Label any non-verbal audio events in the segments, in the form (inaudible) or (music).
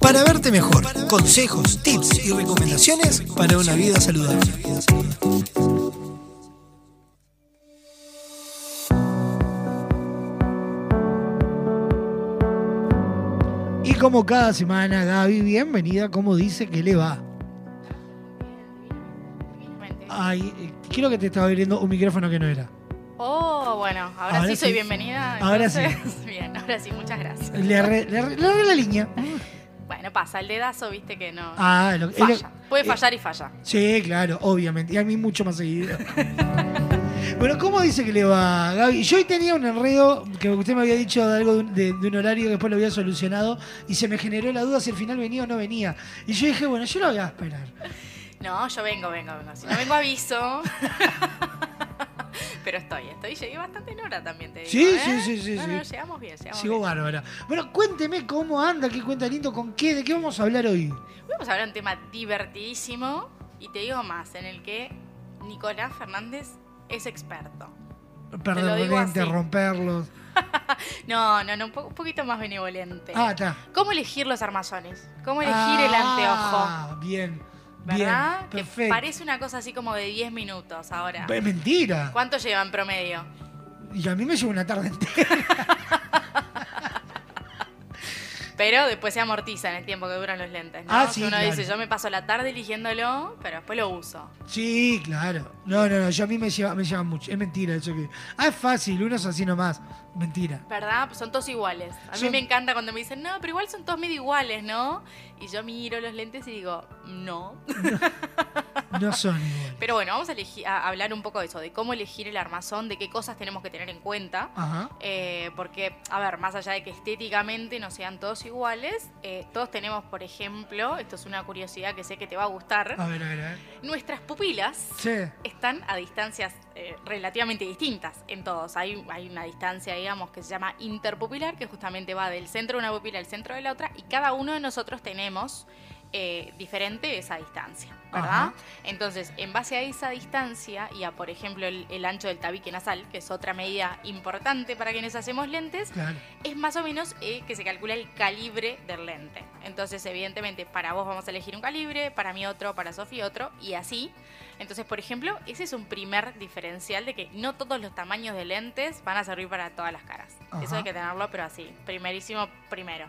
para verte mejor. Consejos, tips y recomendaciones para una vida saludable. Y como cada semana, Gaby, bienvenida. ¿Cómo dice que le va? Ay, eh, creo que te estaba abriendo un micrófono que no era. Oh, bueno, ahora, Ahora sí soy bienvenida. Ahora sí. (laughs) Bien, ahora sí, muchas gracias. Le agarré la línea. Bueno, pasa, el dedazo, viste que no. Ah, lo- es lo- falla. Puede eh, fallar y falla. Sí, claro, obviamente. Y a mí mucho más seguido. (laughs) bueno, ¿cómo dice que le va, Gaby? Yo hoy tenía un enredo que usted me había dicho de algo de un, de- de un horario que después lo había solucionado y se me generó la duda si al final venía o no venía. Y yo dije, bueno, yo lo voy a esperar. No, yo vengo, vengo, vengo. Si no vengo, aviso. (laughs) (laughs) Pero estoy, estoy. Llegué bastante en hora también, te digo. Sí, ¿eh? sí, sí, sí, No, sí. no, llegamos bien, llegamos Sigo bien. bárbara. Bueno, cuénteme cómo anda, qué cuenta lindo, con qué, de qué vamos a hablar hoy. Vamos a hablar de un tema divertidísimo y te digo más, en el que Nicolás Fernández es experto. Perder digo lentes, así. romperlos. (laughs) No, no, no, un, po- un poquito más benevolente. Ah, está. ¿Cómo elegir los armazones? ¿Cómo elegir el anteojo? Ah, bien. ¿Verdad? Bien, que parece una cosa así como de 10 minutos ahora. Es mentira. ¿Cuánto lleva en promedio? Y a mí me lleva una tarde entera. (laughs) Pero después se amortiza en el tiempo que duran los lentes, ¿no? Ah, sí, Uno claro. dice, yo me paso la tarde eligiéndolo, pero después lo uso. Sí, claro. No, no, no, yo a mí me lleva, me lleva mucho. Es mentira eso que. Ah, es fácil, uno es así nomás. Mentira. ¿Verdad? Pues Son todos iguales. A mí me encanta cuando me dicen, no, pero igual son todos medio iguales, ¿no? Y yo miro los lentes y digo, no. No son igual. Pero bueno, vamos a, elegi- a hablar un poco de eso, de cómo elegir el armazón, de qué cosas tenemos que tener en cuenta. Ajá. Eh, porque, a ver, más allá de que estéticamente no sean todos iguales, eh, todos tenemos, por ejemplo, esto es una curiosidad que sé que te va a gustar, A ver, a ver, a ver. nuestras pupilas Sí. están a distancias eh, relativamente distintas en todos. Hay, hay una distancia, digamos, que se llama interpupilar, que justamente va del centro de una pupila al centro de la otra, y cada uno de nosotros tenemos eh, diferente esa distancia, ¿verdad? Ajá. Entonces, en base a esa distancia y a, por ejemplo, el, el ancho del tabique nasal, que es otra medida importante para quienes hacemos lentes, Claro. es más o menos eh, que se calcula el calibre del lente. Entonces, evidentemente, para vos vamos a elegir un calibre, para mí otro, para Sofi otro, y así. Entonces, por ejemplo, ese es un primer diferencial de que no todos los tamaños de lentes van a servir para todas las caras. Ajá. Eso hay que tenerlo, pero así, primerísimo primero.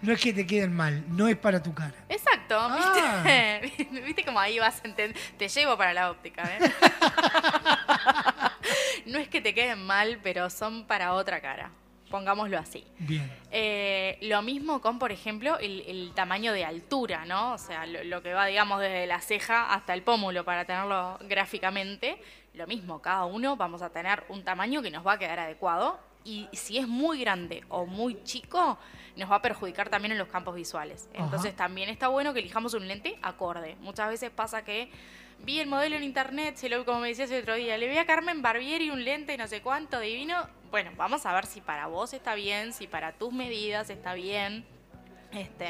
No es que te queden mal, no es para tu cara. Exacto, Ah. ¿viste? (laughs) ¿Viste cómo ahí vas a entender? Te llevo para la óptica, ¿eh? (laughs) no es que te queden mal, pero son para otra cara. Pongámoslo así. Bien. Eh, lo mismo con, por ejemplo, el, el tamaño de altura, ¿no? O sea, lo, lo que va, digamos, desde la ceja hasta el pómulo para tenerlo gráficamente. Lo mismo, cada uno vamos a tener un tamaño que nos va a quedar adecuado. Y si es muy grande o muy chico, nos va a perjudicar también en los campos visuales. Ajá. Entonces también está bueno que elijamos un lente acorde. Muchas veces pasa que vi el modelo en internet, se lo como me decías el otro día, le vi a Carmen Barbieri un lente no sé cuánto divino. Bueno, vamos a ver si para vos está bien, si para tus medidas está bien. Este,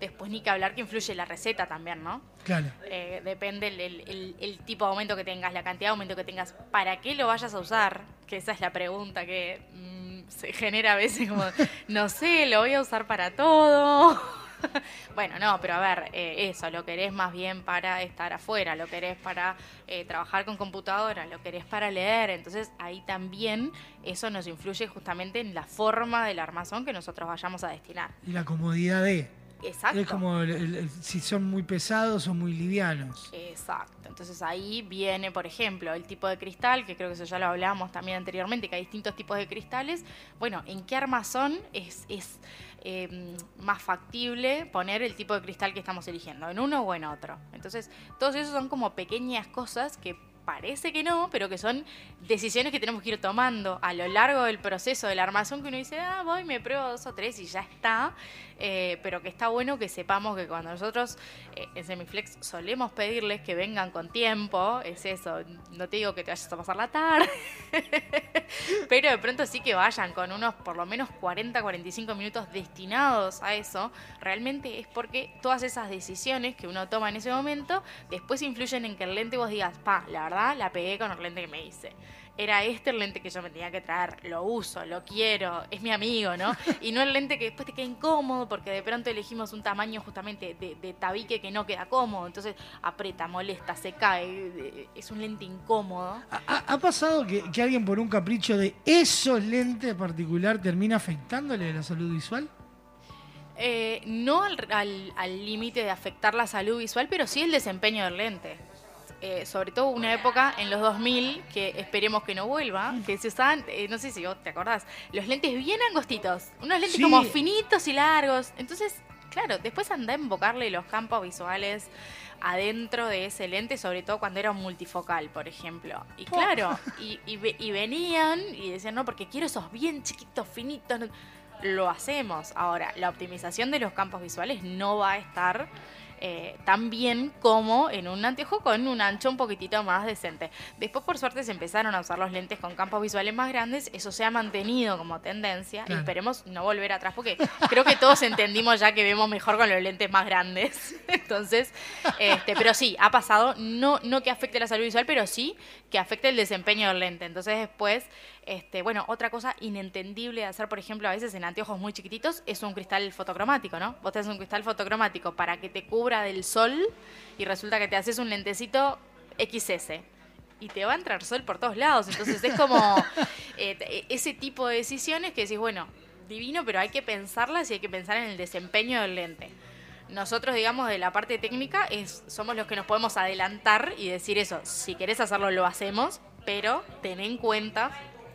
después ni que hablar que influye la receta también, ¿no? Claro. Eh, depende el, el- el- el tipo de aumento que tengas, la cantidad de aumento que tengas, para qué lo vayas a usar, que esa es la pregunta que mm, se genera a veces como, (laughs) no sé, lo voy a usar para todo. (laughs) bueno, no, pero a ver, eh, eso, lo querés más bien para estar afuera, lo querés para eh, trabajar con computadora, lo querés para leer, entonces ahí también eso nos influye justamente en la forma del armazón que nosotros vayamos a destinar. Y la comodidad de. Exacto. Es como el- si son muy pesados o muy livianos. Exacto. Entonces ahí viene, por ejemplo, el tipo de cristal, que creo que eso ya lo hablábamos también anteriormente, que hay distintos tipos de cristales. Bueno, ¿en qué armazón es, es eh, más factible poner el tipo de cristal que estamos eligiendo? ¿En uno o en otro? Entonces, todos esos son como pequeñas cosas que parece que no, pero que son decisiones que tenemos que ir tomando a lo largo del proceso del armazón que uno dice, ah, voy, me pruebo dos o tres y ya está. Eh, pero que está bueno que sepamos que cuando nosotros eh, en Semiflex solemos pedirles que vengan con tiempo, es eso, no te digo que te vayas a pasar la tarde, (laughs) pero de pronto sí que vayan con unos por lo menos 40, 45 minutos destinados a eso, realmente es porque todas esas decisiones que uno toma en ese momento después influyen en que el lente vos digas, pa, la verdad la pegué con el lente que me hice. Era este el lente que yo me tenía que traer, lo uso, lo quiero, es mi amigo, ¿no? (laughs) Y no el lente que después te queda incómodo porque de pronto elegimos un tamaño justamente de, tabique que no queda cómodo, entonces aprieta, molesta, se cae, es un lente incómodo. ¿Ha, pasado que, alguien por un capricho de esos lentes particular termina afectándole la salud visual? Eh, no al límite de afectar la salud visual, pero sí el desempeño del lente. Eh, sobre todo una época en los 2000, que esperemos que no vuelva, que se usaban, eh, no sé si vos te acordás, los lentes bien angostitos, unos lentes como finitos y largos. Entonces, claro, después anda a invocarle los campos visuales adentro de ese lente, sobre todo cuando era multifocal, por ejemplo. Y claro, (laughs) y, y, venían y decían, no, porque quiero esos bien chiquitos, finitos. Lo hacemos. Ahora, la optimización de los campos visuales no va a estar eh, tan bien como en un anteojo con un ancho un poquitito más decente. Después, por suerte, se empezaron a usar los lentes con campos visuales más grandes. Eso se ha mantenido como tendencia y esperemos no volver atrás porque creo que todos entendimos ya que vemos mejor con los lentes más grandes. (laughs) Entonces, este, pero sí, ha pasado, no, no que afecte la salud visual, pero sí que afecte el desempeño del lente. Entonces, después este, bueno, otra cosa inentendible de hacer, por ejemplo, a veces en anteojos muy chiquititos, es un cristal fotocromático, ¿no? Vos tenés un cristal fotocromático para que te cubra del sol y resulta que te haces un lentecito XS y te va a entrar sol por todos lados. Entonces es como (laughs) eh, ese tipo de decisiones que decís, bueno, divino, pero hay que pensarlas y hay que pensar en el desempeño del lente. Nosotros, digamos, de la parte técnica, es, somos los que nos podemos adelantar y decir eso. Si querés hacerlo, lo hacemos, pero ten en cuenta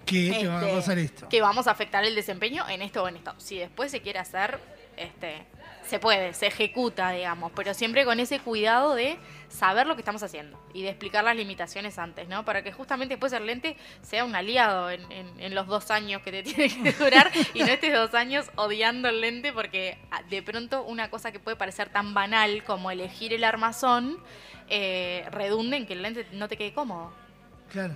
que va a este, pasar esto. Que vamos a afectar el desempeño en esto o en esto. Si después se quiere hacer, este, se puede, se ejecuta, digamos, pero siempre con ese cuidado de saber lo que estamos haciendo y de explicar las limitaciones antes, ¿no? Para que justamente después el lente sea un aliado en, en los dos años que te (laughs) tiene que durar y no estés dos años odiando el lente porque ah, de pronto una cosa que puede parecer tan banal como elegir el armazón eh, redunde en que el lente no te quede cómodo. Claro.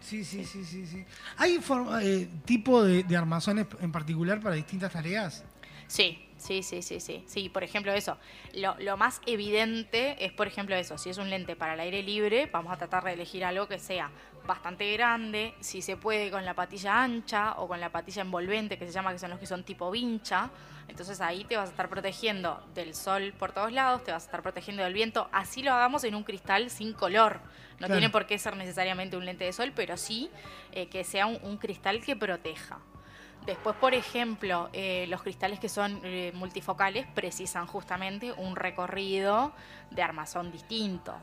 Sí, sí, sí, sí, sí. ¿Hay eh, tipo de, armazones en particular para distintas tareas? Sí, sí, sí, sí, sí. Sí, por ejemplo, eso. Lo, lo, más evidente es, por ejemplo, eso. Si es un lente para el aire libre, vamos a tratar de elegir algo que sea bastante grande, si se puede con la patilla ancha o con la patilla envolvente, que se llama, que son los que son tipo vincha. Entonces ahí te vas a estar protegiendo del sol por todos lados, te vas a estar protegiendo del viento. Así lo hagamos en un cristal sin color. No tiene por qué ser necesariamente un lente de sol, pero sí eh, que sea un, cristal que proteja. Después, por ejemplo, eh, los cristales que son eh, multifocales precisan justamente un recorrido de armazón distinto.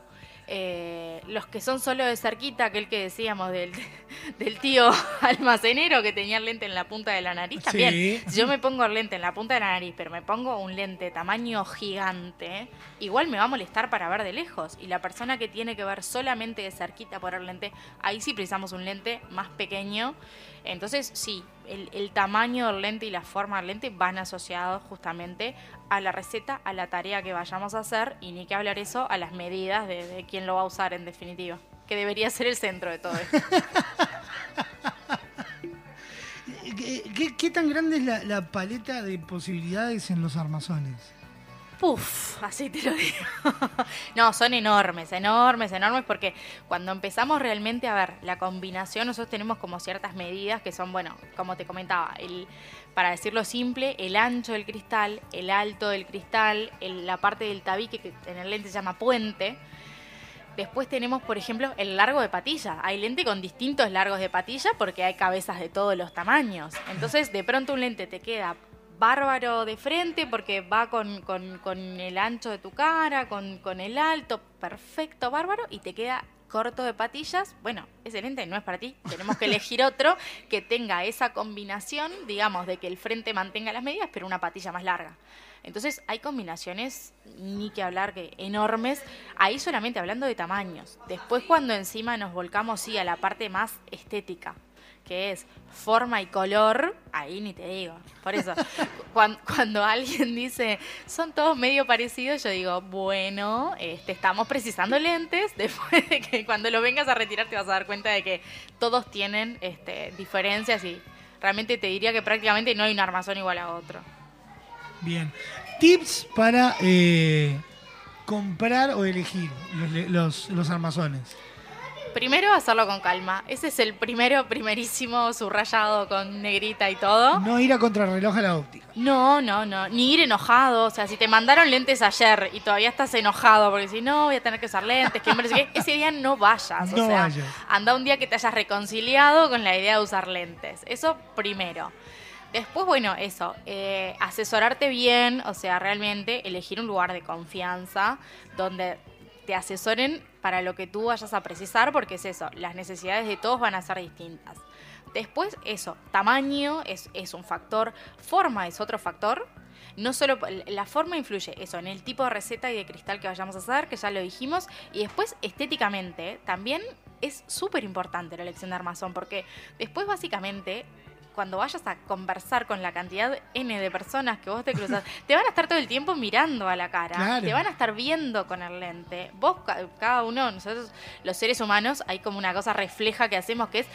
Eh, los que son solo de cerquita, aquel que decíamos del, (laughs) del, tío (laughs) almacenero que tenía el lente en la punta de la nariz, también. Si yo me pongo el lente en la punta de la nariz, pero me pongo un lente tamaño gigante, igual me va a molestar para ver de lejos. Y la persona que tiene que ver solamente de cerquita por el lente, ahí sí precisamos un lente más pequeño. Entonces, sí, el, tamaño del lente y la forma del lente van asociados justamente a la receta, a la tarea que vayamos a hacer y ni que hablar eso a las medidas de, quién lo va a usar en definitiva, que debería ser el centro de todo esto. (laughs) ¿Qué, tan grande es la paleta de posibilidades en los armazones? Puf, así te lo digo. (laughs) no, son enormes, enormes, enormes, porque cuando empezamos realmente a ver la combinación, nosotros tenemos como ciertas medidas que son, bueno, como te comentaba, el, para decirlo simple, el ancho del cristal, el alto del cristal, la parte del tabique que en el lente se llama puente. Después tenemos, por ejemplo, el largo de patilla. Hay lente con distintos largos de patilla porque hay cabezas de todos los tamaños. Entonces, de pronto un lente te queda bárbaro de frente porque va con, el ancho de tu cara, con, el alto, perfecto, bárbaro, y te queda corto de patillas, bueno, ese no es para ti. Tenemos que elegir otro que tenga esa combinación, digamos, de que el frente mantenga las medidas, pero una patilla más larga. Entonces hay combinaciones, ni que hablar, que enormes, ahí solamente hablando de tamaños. Después cuando encima nos volcamos, sí, a la parte más estética, que es forma y color, ahí ni te digo. Por eso, (laughs) cuando, alguien dice, son todos medio parecidos, yo digo, bueno, este, estamos precisando lentes, (laughs) después de que cuando lo vengas a retirar te vas a dar cuenta de que todos tienen este, diferencias y realmente te diría que prácticamente no hay un armazón igual a otro. Bien. Tips para eh, comprar o elegir los, los armazones. Primero hacerlo con calma. Ese es el primero, primerísimo, subrayado con negrita y todo. No ir a contrarreloj a la óptica. No, no, no. Ni ir enojado. O sea, si te mandaron lentes ayer y todavía estás enojado porque si no, voy a tener que usar lentes, que qué", (laughs) ese día no vayas. No sea, vayas. anda un día que te hayas reconciliado con la idea de usar lentes. Eso primero. Después, bueno, eso, eh, asesorarte bien, o sea, realmente elegir un lugar de confianza donde te asesoren para lo que tú vayas a precisar, porque es eso, las necesidades de todos van a ser distintas. Después, eso, tamaño es, es un factor, forma es otro factor. No solo la forma influye eso en el tipo de receta y de cristal que vayamos a hacer, que ya lo dijimos, y después estéticamente también es súper importante la elección de armazón, porque después básicamente cuando vayas a conversar con la cantidad N de personas que vos te cruzas, (laughs) te van a estar todo el tiempo mirando a la cara, Claro. te van a estar viendo con el lente. Vos, ca- cada uno, nosotros los seres humanos, hay como una cosa refleja que hacemos que es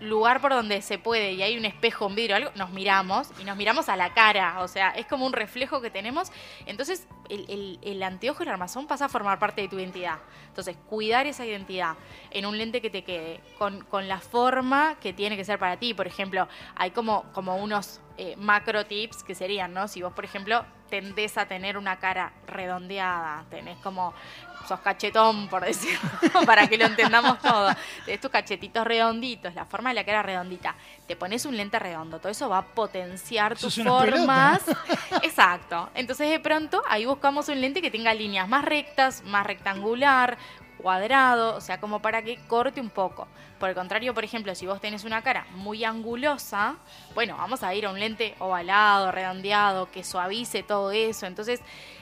lugar por donde se puede y hay un espejo, un vidrio, algo, nos miramos y nos miramos a la cara, o sea, es como un reflejo que tenemos. Entonces, el, el, el anteojo y el armazón pasa a formar parte de tu identidad. Entonces, cuidar esa identidad en un lente que te quede, con, con la forma que tiene que ser para ti. Por ejemplo, hay como, como unos eh, macro tips que serían, ¿no? Si vos, por ejemplo, tendés a tener una cara redondeada, tenés como, sos cachetón, por (laughs) decirlo, para que lo entendamos todo. Tenés tus cachetitos redonditos, la forma de la cara redondita. Te pones un lente redondo, todo eso va a potenciar tus formas. (laughs) Exacto. Entonces, de pronto, ahí buscamos un lente que tenga líneas más rectas, más rectangular, cuadrado, o sea, como para que corte un poco. Por el contrario, por ejemplo, si vos tenés una cara muy angulosa, bueno, vamos a ir a un lente ovalado, redondeado, que suavice todo eso. Entonces,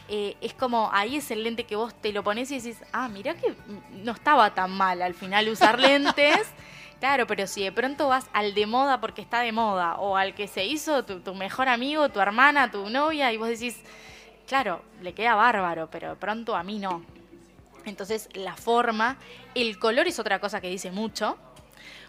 eh, es como, ahí es el lente que vos te lo pones y decís, ah, mirá que no estaba tan mal al final usar (laughs) lentes. Claro, pero si de pronto vas al de moda porque está de moda, o al que se hizo tu, tu mejor amigo, tu hermana, tu novia, y vos decís, claro, le queda bárbaro, pero de pronto a mí no. Entonces, la forma, el color es otra cosa que dice mucho.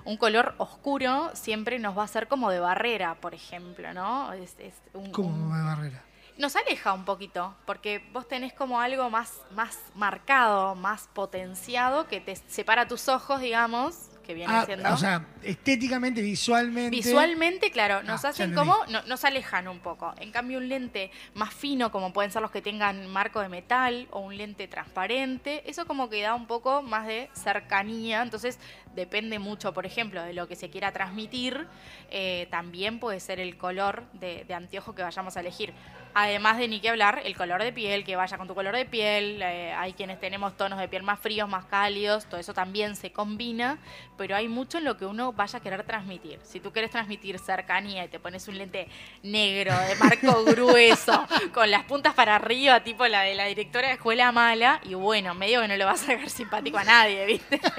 Un color oscuro siempre nos va a hacer como de barrera, por ejemplo, ¿no? Es, es un- de barrera. nos aleja un poquito, porque vos tenés como algo más, más marcado, más potenciado, que te separa tus ojos, digamos, que viene Ah, siendo... o sea, estéticamente, visualmente. Visualmente, claro, nos Ah, hacen como, no- nos alejan un poco. En cambio, un lente más fino, como pueden ser los que tengan marco de metal, o un lente transparente, eso como que da un poco más de cercanía. Entonces, depende mucho, por ejemplo, de lo que se quiera transmitir. eh, también puede ser el color de, de anteojo que vayamos a elegir. Además de ni que hablar, el color de piel, que vaya con tu color de piel. eh, hay quienes tenemos tonos de piel más fríos, más cálidos, todo eso también se combina, pero hay mucho en lo que uno vaya a querer transmitir. Si tú quieres transmitir cercanía y te pones un lente negro, de marco (laughs) grueso, con las puntas para arriba, tipo la de la directora de escuela mala, y bueno, medio que no le vas a sacar simpático a nadie, ¿viste? (laughs)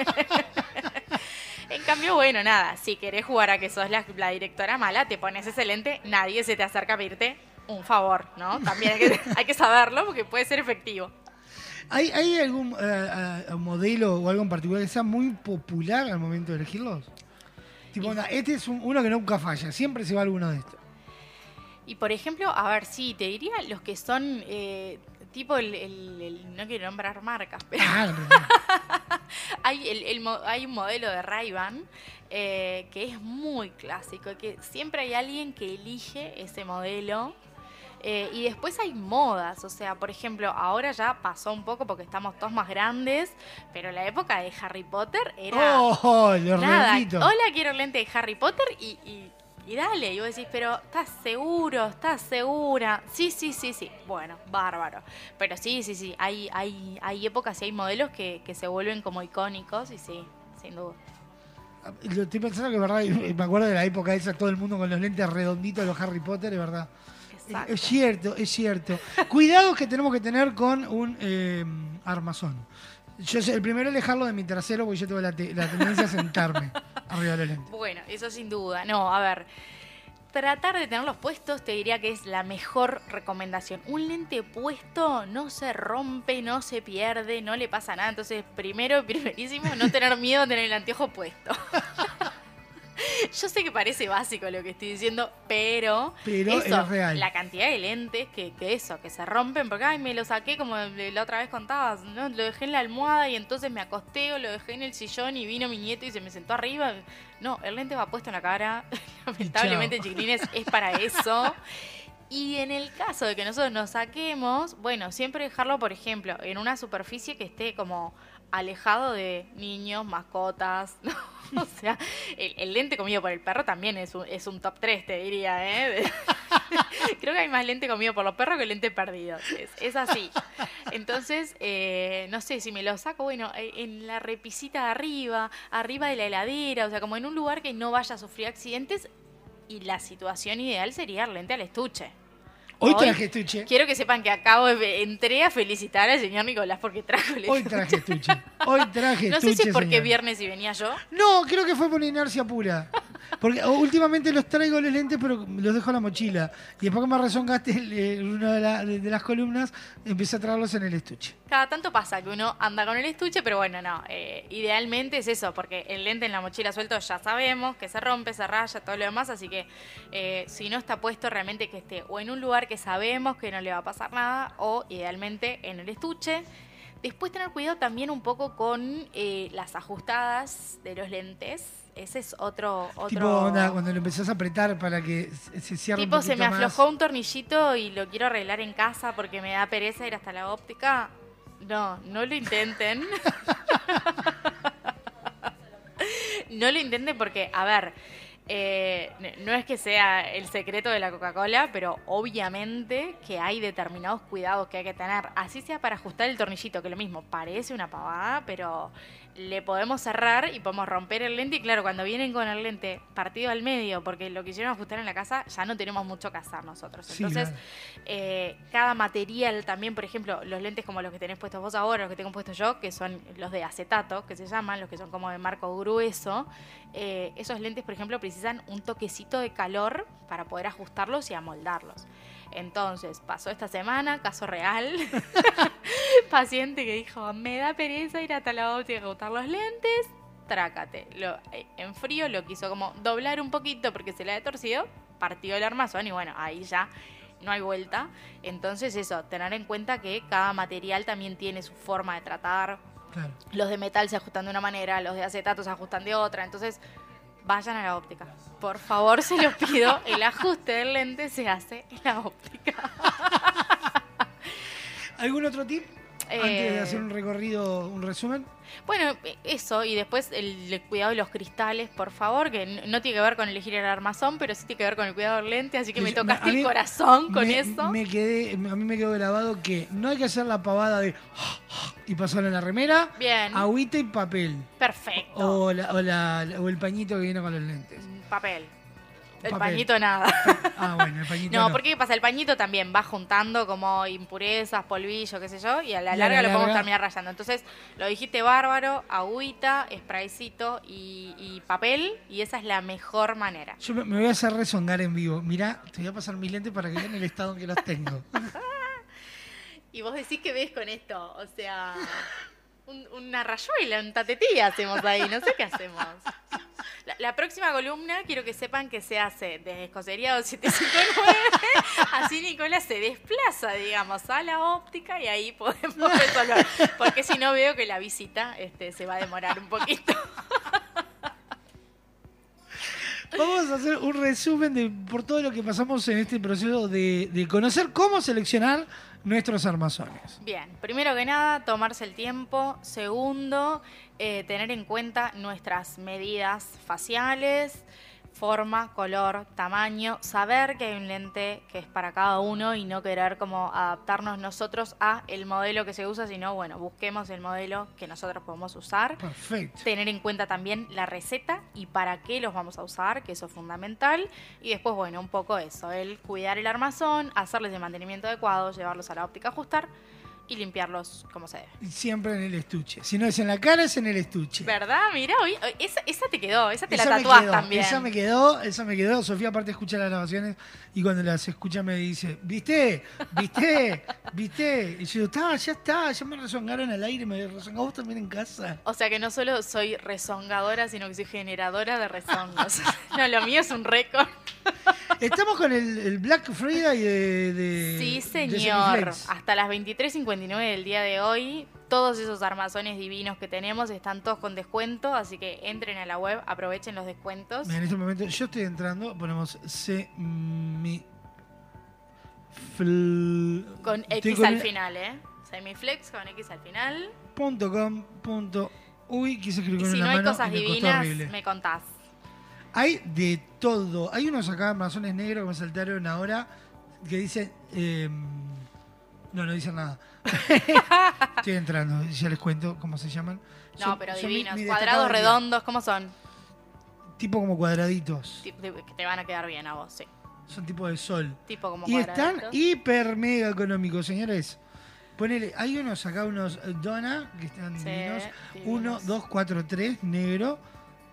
En cambio, bueno, nada, si querés jugar a que sos la, la directora mala, te pones ese lente, nadie se te acerca a pedirte un favor, ¿no? También hay que, (laughs) hay que saberlo porque puede ser efectivo. ¿Hay, hay algún eh, modelo o algo en particular que sea muy popular al momento de elegirlos? Tipo, onda, este es un- uno que nunca falla, siempre se va alguno de estos. Y por ejemplo, a ver, sí, te diría los que son eh, tipo el, el- el- no quiero nombrar marcas, pero Ah, (laughs) hay, el, hay un modelo de Ray-Ban eh, que es muy clásico, y que siempre hay alguien que elige ese modelo. Eh, y después hay modas, o sea, por ejemplo, ahora ya pasó un poco porque estamos todos más grandes, pero la época de Harry Potter era... Oh, los Nada, hola, quiero lente de Harry Potter y, y, y dale. Y vos decís, pero ¿estás seguro? ¿Estás segura? Sí, sí, sí, sí. Bueno, bárbaro. Pero sí, sí, sí. Hay, hay, hay épocas y hay modelos que, que se vuelven como icónicos y sí, sin duda. Estoy pensando que, verdad, me acuerdo de la época esa, todo el mundo con los lentes redonditos de los Harry Potter, es verdad. Exacto. Es cierto, es cierto. (laughs) Cuidados que tenemos que tener con un eh, armazón. Yo sé, el primero es dejarlo de mi trasero porque yo tengo la, te- la tendencia a sentarme (laughs) arriba de los lentes. Bueno, eso sin duda. No, a ver. Tratar de tenerlos puestos te diría que es la mejor recomendación. Un lente puesto no se rompe, no se pierde, no le pasa nada. Entonces, primero, primerísimo, no tener miedo de tener el anteojo puesto. (laughs) Yo sé que parece básico lo que estoy diciendo, pero, Pero eso, es real. la cantidad de lentes que, que eso, que se rompen, porque ay, me lo saqué como la otra vez contabas, ¿no? Lo dejé en la almohada y entonces me acosté o lo dejé en el sillón y vino mi nieto y se me sentó arriba. No, el lente va puesto en la cara. (laughs) Lamentablemente, chiquilines, es para eso. (laughs) Y en el caso de que nosotros nos saquemos, bueno, siempre dejarlo, por ejemplo, en una superficie que esté como alejado de niños, mascotas. (laughs) ¿no? O sea, el, lente comido por el perro también es un, es un top 3, te diría, ¿eh? (laughs) Creo que hay más lente comido por los perros que lente perdido. Es, es así. Entonces, eh, no sé, si me lo saco, bueno, eh, en la repisita de arriba, arriba de la heladera, o sea, como en un lugar que no vaya a sufrir accidentes. Y la situación ideal sería el lente al estuche. Hoy Hoy- traje estuche. Quiero que sepan que acabo de entré a felicitar al señor Nicolás porque trajo el Hoy estuche. traje estuche. Hoy traje (laughs) No sé estuche. si es porque señor. viernes y venía yo. No, creo que fue por inercia pura. Porque últimamente los traigo los lentes, pero los dejo en la mochila. Y después que me rezongaste una de- de las columnas, empecé a traerlos en el estuche. Cada tanto pasa que uno anda con el estuche, pero bueno, no. eh, idealmente es eso, porque el lente en la mochila suelto ya sabemos que se rompe, se raya, todo lo demás. Así que eh, si no está puesto, realmente que esté o en un lugar que sabemos que no le va a pasar nada, o idealmente en el estuche. Después tener cuidado también un poco con eh, las ajustadas de los lentes. Ese es otro... otro... Tipo, onda, cuando lo empezás a apretar para que se- cierre Tipo, un se me más. aflojó un tornillito y lo quiero arreglar en casa porque me da pereza ir hasta la óptica. No, no lo intenten. (laughs) (laughs) no lo intenten porque, a ver, eh, no es que sea el secreto de la Coca-Cola, pero obviamente que hay determinados cuidados que hay que tener. Así sea para ajustar el tornillito, que lo mismo, parece una pavada, pero le podemos cerrar y podemos romper el lente. Y claro, cuando vienen con el lente partido al medio, porque lo quisieron ajustar en la casa, ya no tenemos mucho que hacer nosotros. Sí, Entonces, claro. eh, cada material también, por ejemplo, los lentes como los que tenés puestos vos ahora, los que tengo puestos yo, que son los de acetato, que se llaman, los que son como de marco grueso, eh, esos lentes, por ejemplo, precisan un toquecito de calor para poder ajustarlos y amoldarlos. Entonces, pasó esta semana, caso real, (laughs) paciente que dijo, me da pereza ir hasta la óptica a ajustar los lentes, trácate. Lo, eh, en frío lo quiso como doblar un poquito porque se le ha torcido, partió el armazón y bueno, ahí ya no hay vuelta. Entonces eso, tener en cuenta que cada material también tiene su forma de tratar. Claro. Los de metal se ajustan de una manera, los de acetato se ajustan de otra. Entonces, vayan a la óptica. Por favor, se los pido. El ajuste del lente se hace en la óptica. (laughs) ¿Algún otro tip? Antes de Eh, hacer un recorrido, un resumen. Bueno, eso, y después el, el cuidado de los cristales, por favor, que no tiene que ver con elegir el armazón, pero sí tiene que ver con el cuidado del lente, así que me tocaste el corazón con me, eso. Me quedé, a mí me quedó grabado que no hay que hacer la pavada de y pasarlo en la remera, Bien, agüita y papel. perfecto. O, la- o, la- o el pañito que viene con los lentes. Papel. El Papel. pañito nada. (laughs) Ah, bueno, el pañito. (laughs) No, no. porque ¿qué pasa? El pañito también va juntando como impurezas, polvillo, qué sé yo, y a la Y a larga la lo podemos terminar rayando. Entonces, lo dijiste bárbaro, agüita, spraycito y, y papel, y esa es la mejor manera. Yo me, me voy a hacer rezongar en vivo. Mirá, te voy a pasar mis lentes para que vean el estado en que los tengo. (laughs) Y vos decís que ves con esto, o sea, un- una rayuela, un tatetí hacemos ahí, no sé qué hacemos. La, la próxima columna quiero que sepan que se hace desde Escocería 2759, así Nicolás se desplaza, digamos, a la óptica y ahí podemos resolver. Porque si no veo que la visita este, se va a demorar un poquito. Vamos a hacer un resumen de por todo lo que pasamos en este proceso de, de conocer cómo seleccionar nuestros armazones. Bien, primero que nada, tomarse el tiempo. Segundo, eh, tener en cuenta nuestras medidas faciales, forma, color, tamaño. Saber que hay un lente que es para cada uno y no querer como adaptarnos nosotros a el modelo que se usa, sino bueno, busquemos el modelo que nosotros podemos usar. Perfecto. Tener en cuenta también la receta y para qué los vamos a usar, que eso es fundamental. Y después, bueno, un poco eso, el cuidar el armazón, hacerles el mantenimiento adecuado, llevarlos a la óptica a ajustar. Y limpiarlos como se debe. Siempre en el estuche. Si no es en la cara, es en el estuche. ¿Verdad? Mira, hoy, esa, esa te quedó, esa te Esa la tatuás quedó, también. Esa me quedó, esa me quedó. Sofía aparte escucha las grabaciones y cuando las escucha me dice, ¿viste? ¿Viste? (laughs) ¿Viste? Y yo digo, está, ya está, ya me rezongaron al aire, me rezongó vos también en casa. O sea que no solo soy rezongadora, sino que soy generadora de rezongos. (laughs) no, lo mío es un récord. Estamos con el, el Black Friday de, de Sí, señor. Hasta las 23.59 del día de hoy, todos esos armazones divinos que tenemos están todos con descuento, así que entren a la web, aprovechen los descuentos. En este momento yo estoy entrando, ponemos semi fl- Con X con al final, ¿eh? Semiflex con X al final. punto com punto uy quise escribir Y si no hay cosas me divinas, me contás. Hay de todo. Hay unos acá, Amazones negros, que me saltaron ahora, que dicen... eh, no, no dicen nada. (laughs) Estoy entrando, ya les cuento cómo se llaman. No, Son- pero son mi- divinos. mi destacado Cuadrados del día. redondos, ¿cómo son? Tipo como cuadraditos. De- Que te van a quedar bien a vos, sí. Son tipo de sol. Tipo como Y están cuadraditos. hiper mega económicos, señores. Ponele, hay unos acá, unos eh, Donna, que están Sí, divinos. divinos. 1, 2, 4, 3, negro,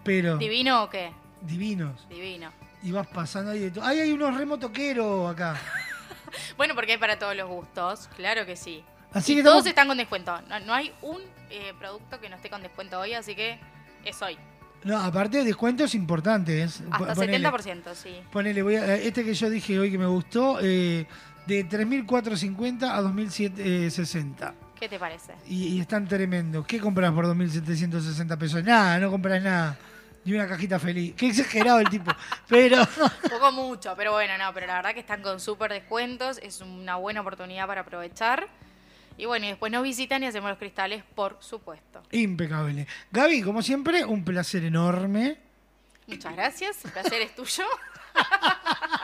pero ¿Divino o qué? divinos. Divino. Y vas pasando ahí de todo. Ahí hay unos remotoqueros acá. (laughs) (laughs) Bueno, porque hay para todos los gustos, claro que sí. Así y que todos estamos- están con descuento. No, no hay un eh, producto que no esté con descuento hoy, así que es hoy. No, aparte descuentos importantes. Hasta Ponele, 70%, sí. Ponele, voy a- este que yo dije hoy que me gustó, eh, de 3.450 a 2.760. ¿Qué te parece? Y, y están tremendos. ¿Qué compras por 2.760 pesos? Nada, no compras nada. Ni una cajita feliz. Qué exagerado el tipo. Pero (laughs) poco mucho, pero bueno, no, pero la verdad que están con súper descuentos, es una buena oportunidad para aprovechar. Y bueno, y después nos visitan y hacemos los cristales, por supuesto. impecable. Gaby, como siempre, un placer enorme. Muchas gracias, el placer es tuyo. (laughs)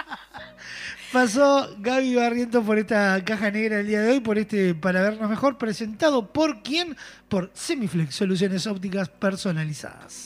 Pasó Gaby Barriento por esta caja negra el día de hoy, por este Para Vernos Mejor, presentado por quién? Por Semiflex, soluciones ópticas personalizadas.